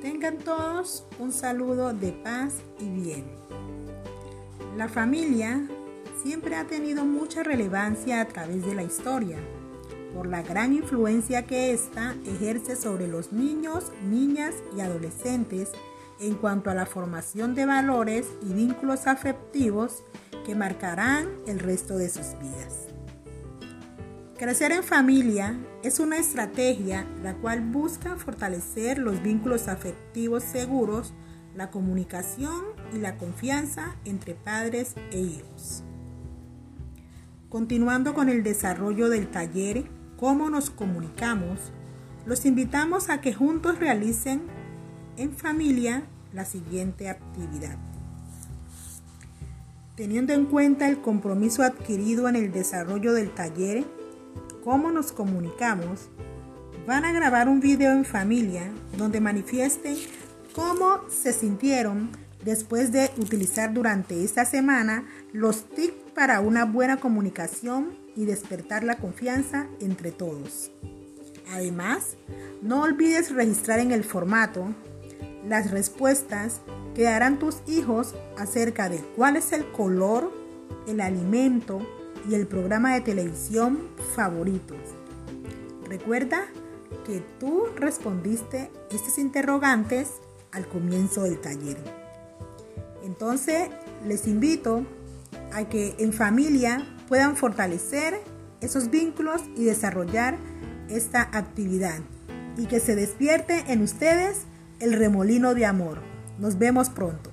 tengan todos un saludo de paz y bien. La familia siempre ha tenido mucha relevancia a través de la historia, por la gran influencia que ésta ejerce sobre los niños, niñas y adolescentes en cuanto a la formación de valores y vínculos afectivos que marcarán el resto de sus vidas. Crecer en familia es una estrategia la cual busca fortalecer los vínculos afectivos seguros, la comunicación y la confianza entre padres e hijos. Continuando con el desarrollo del taller Cómo nos comunicamos, los invitamos a que juntos realicen en familia la siguiente actividad. Teniendo en cuenta el compromiso adquirido en el desarrollo del taller, cómo nos comunicamos, van a grabar un video en familia donde manifiesten cómo se sintieron después de utilizar durante esta semana los tips para una buena comunicación y despertar la confianza entre todos. Además, no olvides registrar en el formato las respuestas que darán tus hijos acerca de cuál es el color, el alimento, y el programa de televisión favoritos. Recuerda que tú respondiste estos interrogantes al comienzo del taller. Entonces, les invito a que en familia puedan fortalecer esos vínculos y desarrollar esta actividad y que se despierte en ustedes el remolino de amor. Nos vemos pronto.